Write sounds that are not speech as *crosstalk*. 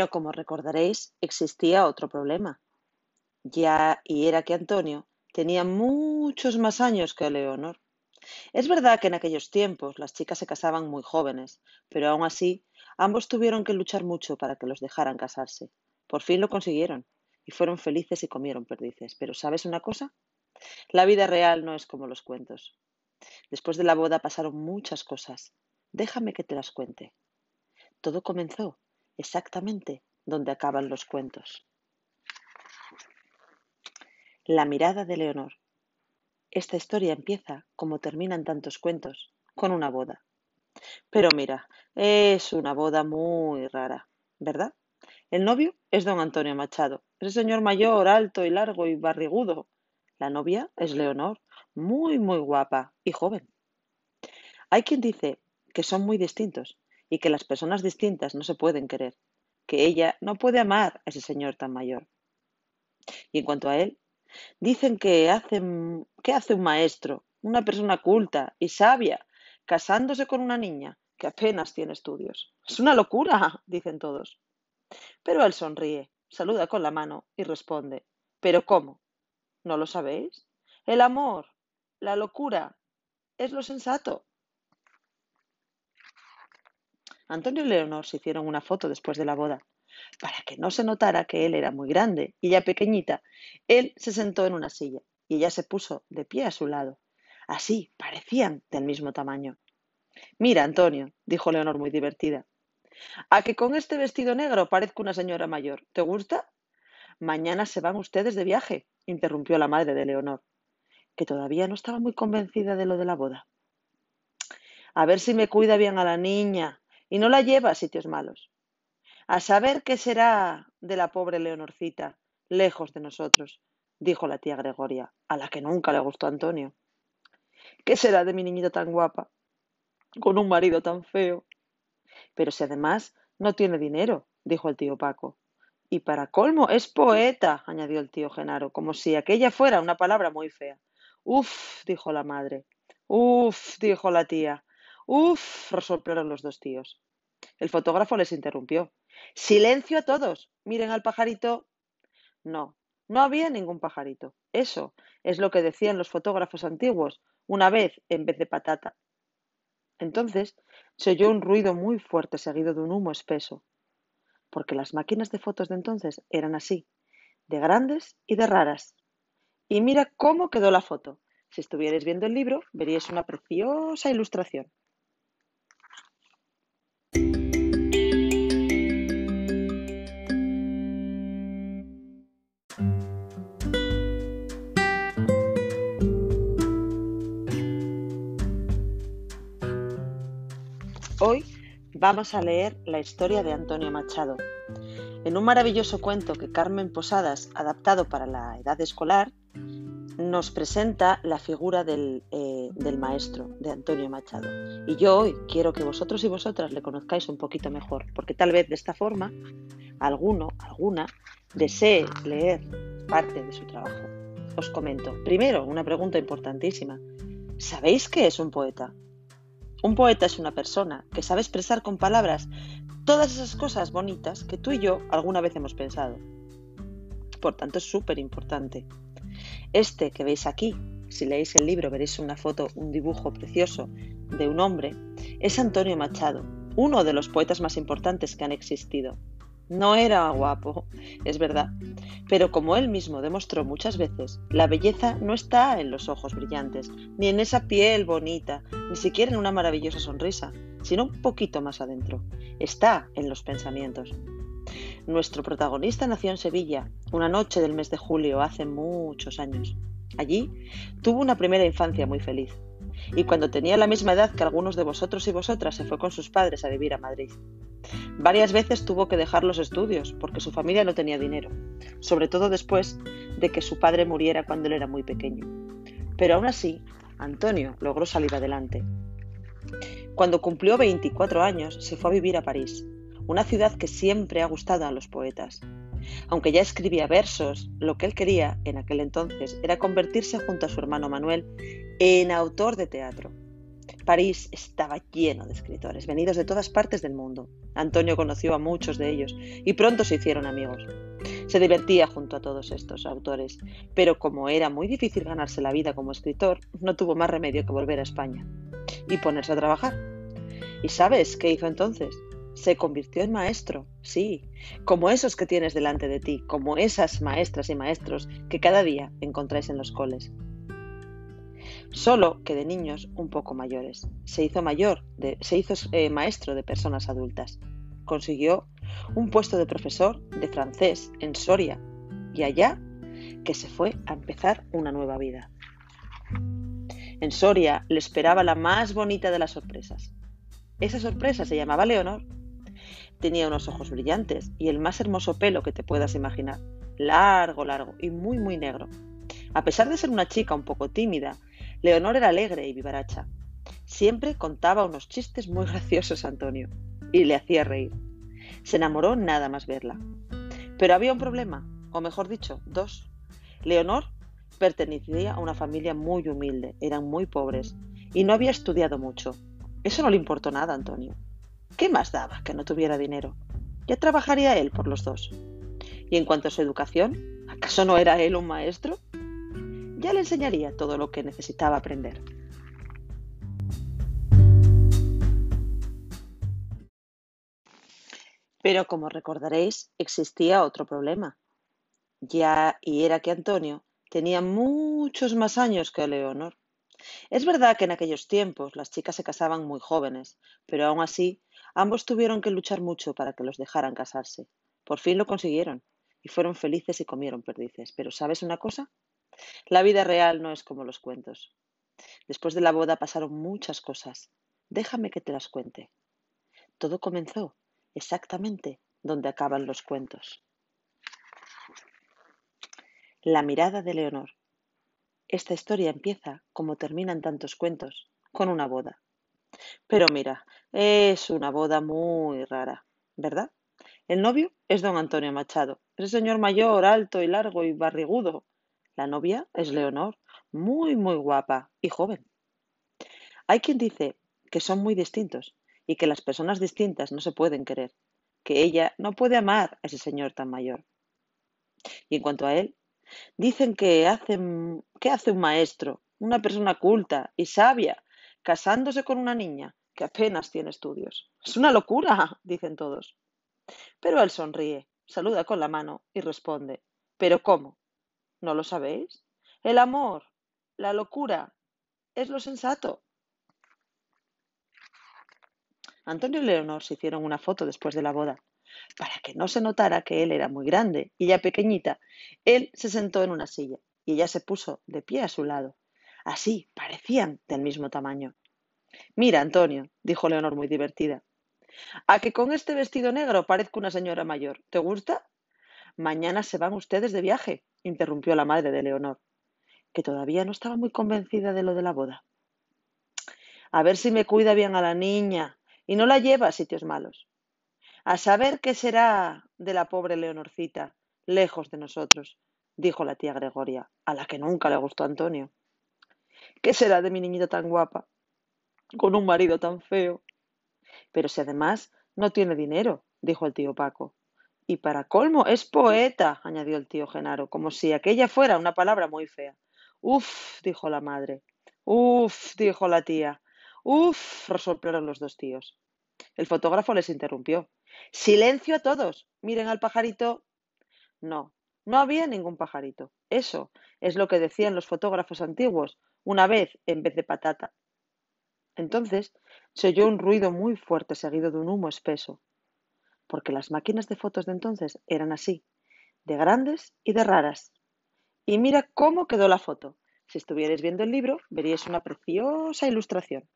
Pero como recordaréis, existía otro problema. Ya y era que Antonio tenía muchos más años que Leonor. Es verdad que en aquellos tiempos las chicas se casaban muy jóvenes, pero aún así ambos tuvieron que luchar mucho para que los dejaran casarse. Por fin lo consiguieron y fueron felices y comieron perdices. Pero ¿sabes una cosa? La vida real no es como los cuentos. Después de la boda pasaron muchas cosas. Déjame que te las cuente. Todo comenzó exactamente donde acaban los cuentos. La mirada de Leonor. Esta historia empieza, como terminan tantos cuentos, con una boda. Pero mira, es una boda muy rara, ¿verdad? El novio es don Antonio Machado, ese señor mayor, alto y largo y barrigudo. La novia es Leonor, muy, muy guapa y joven. Hay quien dice que son muy distintos y que las personas distintas no se pueden querer, que ella no puede amar a ese señor tan mayor. Y en cuanto a él, dicen que hace, que hace un maestro, una persona culta y sabia, casándose con una niña que apenas tiene estudios. Es una locura, *laughs* dicen todos. Pero él sonríe, saluda con la mano y responde, ¿pero cómo? ¿No lo sabéis? El amor, la locura, es lo sensato. Antonio y Leonor se hicieron una foto después de la boda. Para que no se notara que él era muy grande y ella pequeñita, él se sentó en una silla y ella se puso de pie a su lado. Así parecían del mismo tamaño. Mira, Antonio, dijo Leonor muy divertida, a que con este vestido negro parezco una señora mayor. ¿Te gusta? Mañana se van ustedes de viaje, interrumpió la madre de Leonor, que todavía no estaba muy convencida de lo de la boda. A ver si me cuida bien a la niña, y no la lleva a sitios malos. A saber qué será de la pobre Leonorcita, lejos de nosotros, dijo la tía Gregoria, a la que nunca le gustó Antonio. ¿Qué será de mi niñita tan guapa, con un marido tan feo? Pero si además no tiene dinero, dijo el tío Paco. Y para colmo es poeta, añadió el tío Genaro, como si aquella fuera una palabra muy fea. Uf, dijo la madre. Uf, dijo la tía. Uf, resoplaron los dos tíos. El fotógrafo les interrumpió. Silencio a todos. Miren al pajarito. No, no había ningún pajarito. Eso es lo que decían los fotógrafos antiguos, una vez en vez de patata. Entonces se oyó un ruido muy fuerte seguido de un humo espeso, porque las máquinas de fotos de entonces eran así, de grandes y de raras. Y mira cómo quedó la foto. Si estuvierais viendo el libro, veríais una preciosa ilustración. Hoy vamos a leer la historia de Antonio Machado. En un maravilloso cuento que Carmen Posadas, adaptado para la edad escolar, nos presenta la figura del, eh, del, maestro, de Antonio Machado. Y yo hoy quiero que vosotros y vosotras le conozcáis un poquito mejor, porque tal vez de esta forma alguno, alguna, desee leer parte de su trabajo. Os comento. Primero, una pregunta importantísima. ¿Sabéis qué es un poeta? Un poeta es una persona que sabe expresar con palabras todas esas cosas bonitas que tú y yo alguna vez hemos pensado. Por tanto, es súper importante. Este que veis aquí, si leéis el libro veréis una foto, un dibujo precioso de un hombre, es Antonio Machado, uno de los poetas más importantes que han existido. No era guapo, es verdad, pero como él mismo demostró muchas veces, la belleza no está en los ojos brillantes, ni en esa piel bonita, ni siquiera en una maravillosa sonrisa, sino un poquito más adentro. Está en los pensamientos. Nuestro protagonista nació en Sevilla, una noche del mes de julio, hace muchos años. Allí tuvo una primera infancia muy feliz y cuando tenía la misma edad que algunos de vosotros y vosotras se fue con sus padres a vivir a Madrid. Varias veces tuvo que dejar los estudios porque su familia no tenía dinero, sobre todo después de que su padre muriera cuando él era muy pequeño. Pero aún así, Antonio logró salir adelante. Cuando cumplió 24 años, se fue a vivir a París, una ciudad que siempre ha gustado a los poetas. Aunque ya escribía versos, lo que él quería en aquel entonces era convertirse junto a su hermano Manuel en autor de teatro. París estaba lleno de escritores, venidos de todas partes del mundo. Antonio conoció a muchos de ellos y pronto se hicieron amigos. Se divertía junto a todos estos autores, pero como era muy difícil ganarse la vida como escritor, no tuvo más remedio que volver a España y ponerse a trabajar. ¿Y sabes qué hizo entonces? Se convirtió en maestro, sí, como esos que tienes delante de ti, como esas maestras y maestros que cada día encontráis en los coles solo que de niños un poco mayores. Se hizo mayor, se hizo eh, maestro de personas adultas. Consiguió un puesto de profesor de francés en Soria y allá que se fue a empezar una nueva vida. En Soria le esperaba la más bonita de las sorpresas. Esa sorpresa se llamaba Leonor. Tenía unos ojos brillantes y el más hermoso pelo que te puedas imaginar, largo, largo y muy, muy negro. A pesar de ser una chica un poco tímida, Leonor era alegre y vivaracha. Siempre contaba unos chistes muy *laughs* graciosos a Antonio y le hacía reír. Se enamoró nada más verla. Pero había un problema, o mejor dicho, dos. Leonor pertenecía a una familia muy humilde, eran muy pobres y no había estudiado mucho. Eso no le importó nada a Antonio. ¿Qué más daba que no tuviera dinero? Ya trabajaría él por los dos. Y en cuanto a su educación, ¿acaso no era él un maestro? ya le enseñaría todo lo que necesitaba aprender. Pero como recordaréis, existía otro problema. Ya y era que Antonio tenía muchos más años que Leonor. Es verdad que en aquellos tiempos las chicas se casaban muy jóvenes, pero aún así ambos tuvieron que luchar mucho para que los dejaran casarse. Por fin lo consiguieron y fueron felices y comieron perdices. Pero ¿sabes una cosa? La vida real no es como los cuentos. Después de la boda pasaron muchas cosas. Déjame que te las cuente. Todo comenzó exactamente donde acaban los cuentos. La mirada de Leonor. Esta historia empieza, como terminan tantos cuentos, con una boda. Pero mira, es una boda muy rara, ¿verdad? El novio es don Antonio Machado, ese señor mayor, alto y largo y barrigudo, la novia es Leonor, muy, muy guapa y joven. Hay quien dice que son muy distintos y que las personas distintas no se pueden querer, que ella no puede amar a ese señor tan mayor. Y en cuanto a él, dicen que hace, que hace un maestro, una persona culta y sabia, casándose con una niña que apenas tiene estudios. Es una locura, *laughs* dicen todos. Pero él sonríe, saluda con la mano y responde, ¿pero cómo? ¿No lo sabéis? El amor, la locura, es lo sensato. Antonio y Leonor se hicieron una foto después de la boda. Para que no se notara que él era muy grande y ella pequeñita, él se sentó en una silla y ella se puso de pie a su lado. Así parecían del mismo tamaño. Mira, Antonio, dijo Leonor muy divertida, a que con este vestido negro parezco una señora mayor. ¿Te gusta? Mañana se van ustedes de viaje interrumpió la madre de Leonor, que todavía no estaba muy convencida de lo de la boda. A ver si me cuida bien a la niña y no la lleva a sitios malos. A saber qué será de la pobre Leonorcita, lejos de nosotros, dijo la tía Gregoria, a la que nunca le gustó Antonio. ¿Qué será de mi niñita tan guapa, con un marido tan feo? Pero si además no tiene dinero, dijo el tío Paco. Y para colmo, es poeta, añadió el tío Genaro, como si aquella fuera una palabra muy fea. Uf, dijo la madre. Uf, dijo la tía. Uf, resoplaron los dos tíos. El fotógrafo les interrumpió. Silencio a todos. Miren al pajarito. No, no había ningún pajarito. Eso es lo que decían los fotógrafos antiguos, una vez en vez de patata. Entonces se oyó un ruido muy fuerte seguido de un humo espeso porque las máquinas de fotos de entonces eran así, de grandes y de raras. Y mira cómo quedó la foto. Si estuvierais viendo el libro, veríais una preciosa ilustración.